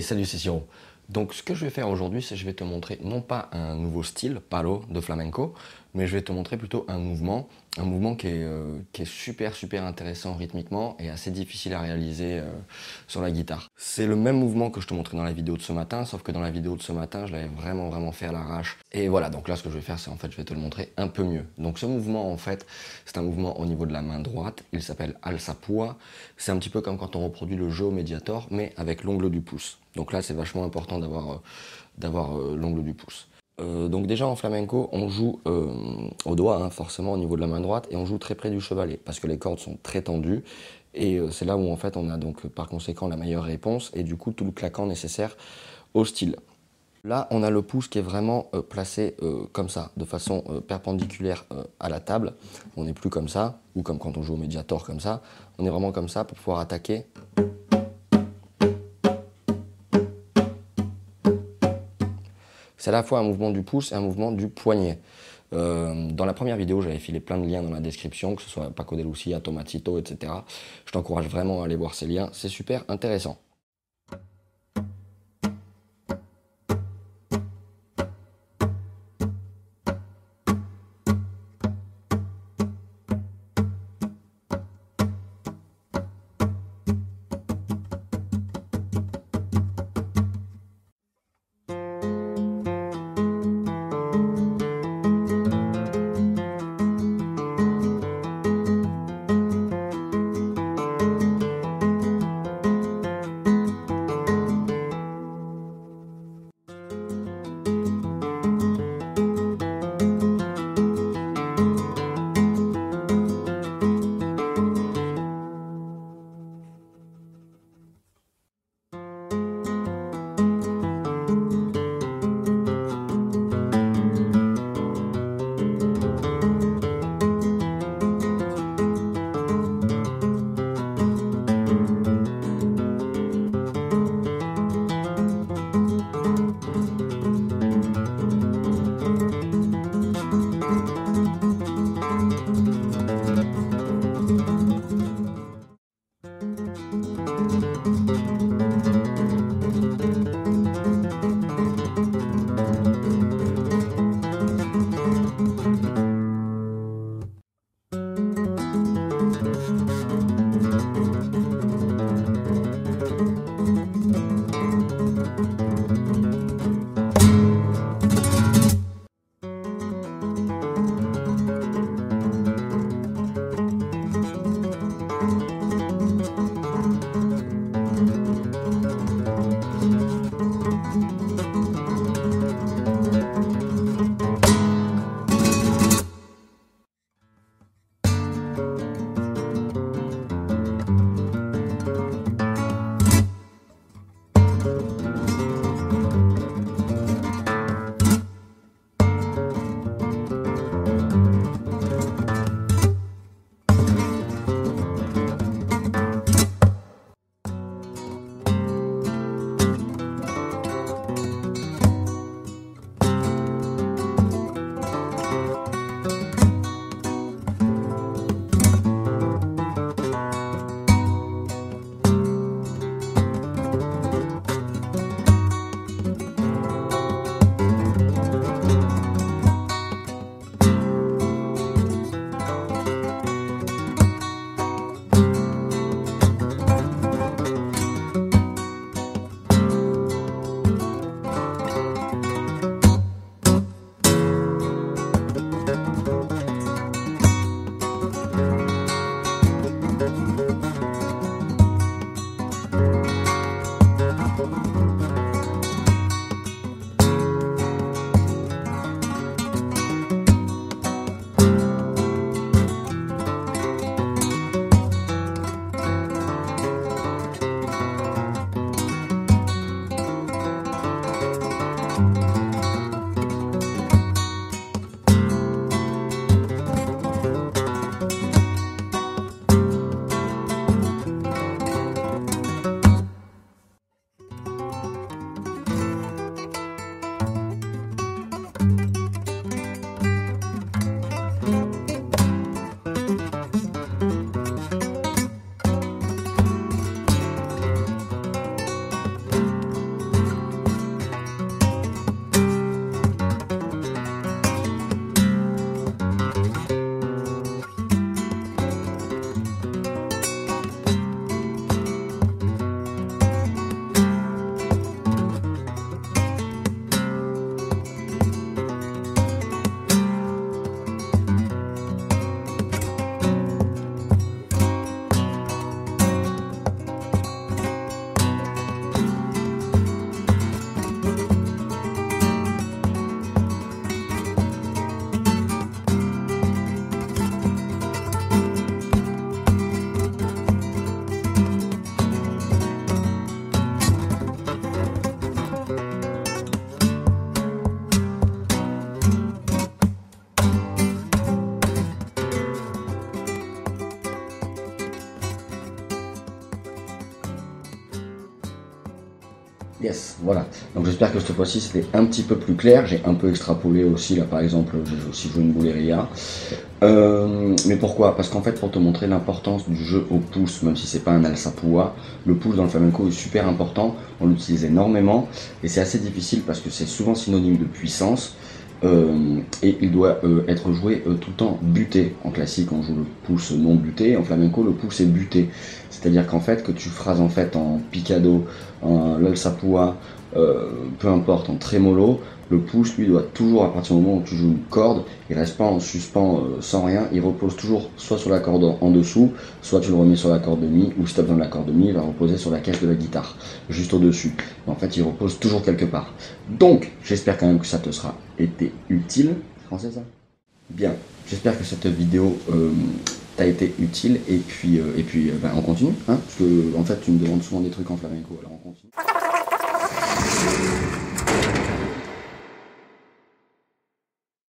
Hey, salut, Siro. Donc, ce que je vais faire aujourd'hui, c'est je vais te montrer non pas un nouveau style, palo, de flamenco, mais je vais te montrer plutôt un mouvement, un mouvement qui est, euh, super super intéressant rythmiquement et assez difficile à réaliser euh, sur la guitare. C'est le même mouvement que je te montrais dans la vidéo de ce matin, sauf que dans la vidéo de ce matin, je l'avais vraiment vraiment fait à l'arrache. Et voilà, donc là ce que je vais faire, c'est en fait, je vais te le montrer un peu mieux. Donc ce mouvement, en fait, c'est un mouvement au niveau de la main droite, il s'appelle Alsapua. C'est un petit peu comme quand on reproduit le jeu au médiator, mais avec l'ongle du pouce. Donc là, c'est vachement important d'avoir euh, d'avoir l'ongle du pouce. Euh, donc déjà en flamenco, on joue euh, au doigt, hein, forcément au niveau de la main droite, et on joue très près du chevalet, parce que les cordes sont très tendues, et euh, c'est là où en fait on a donc par conséquent la meilleure réponse, et du coup tout le claquant nécessaire au style. Là, on a le pouce qui est vraiment placé comme ça, de façon perpendiculaire à la table. On n'est plus comme ça, ou comme quand on joue au médiator comme ça. On est vraiment comme ça pour pouvoir attaquer C'est à la fois un mouvement du pouce et un mouvement du poignet. Euh, dans la première vidéo, j'avais filé plein de liens dans la description, que ce soit Paco de Lucia, Tomatito, etc. Je t'encourage vraiment à aller voir ces liens, c'est super intéressant. Yes, voilà. Donc j'espère que cette fois-ci c'était un petit peu plus clair. J'ai un peu extrapolé aussi, là par exemple, j'ai aussi joué une bouleria. Euh, mais pourquoi? Parce qu'en fait, pour te montrer l'importance du jeu au pouce, même si c'est pas un alsapua, le pouce dans le flamenco est super important. On l'utilise énormément et c'est assez difficile parce que c'est souvent synonyme de puissance. Euh, et il doit euh, être joué euh, tout le temps buté. En classique, on joue le pouce non buté. En flamenco, le pouce est buté. C'est-à-dire qu'en fait, que tu phrases en fait en picado, en peu importe, en tremolo, le pouce, lui, doit toujours, à partir du moment où tu joues une corde, il reste pas en suspens sans rien, il repose toujours soit sur la corde en dessous, soit tu le remets sur la corde de mi, ou si tu as besoin de la corde de mi, il va reposer sur la caisse de la guitare, juste au-dessus. En fait, il repose toujours quelque part. Donc, j'espère quand même que ça te sera été utile. Français, ça? Bien. J'espère que cette vidéo euh, t'a été utile, et puis, euh, et puis ben, on continue, hein, parce que en fait, tu me demandes souvent des trucs en flamenco, alors on continue. Thank you.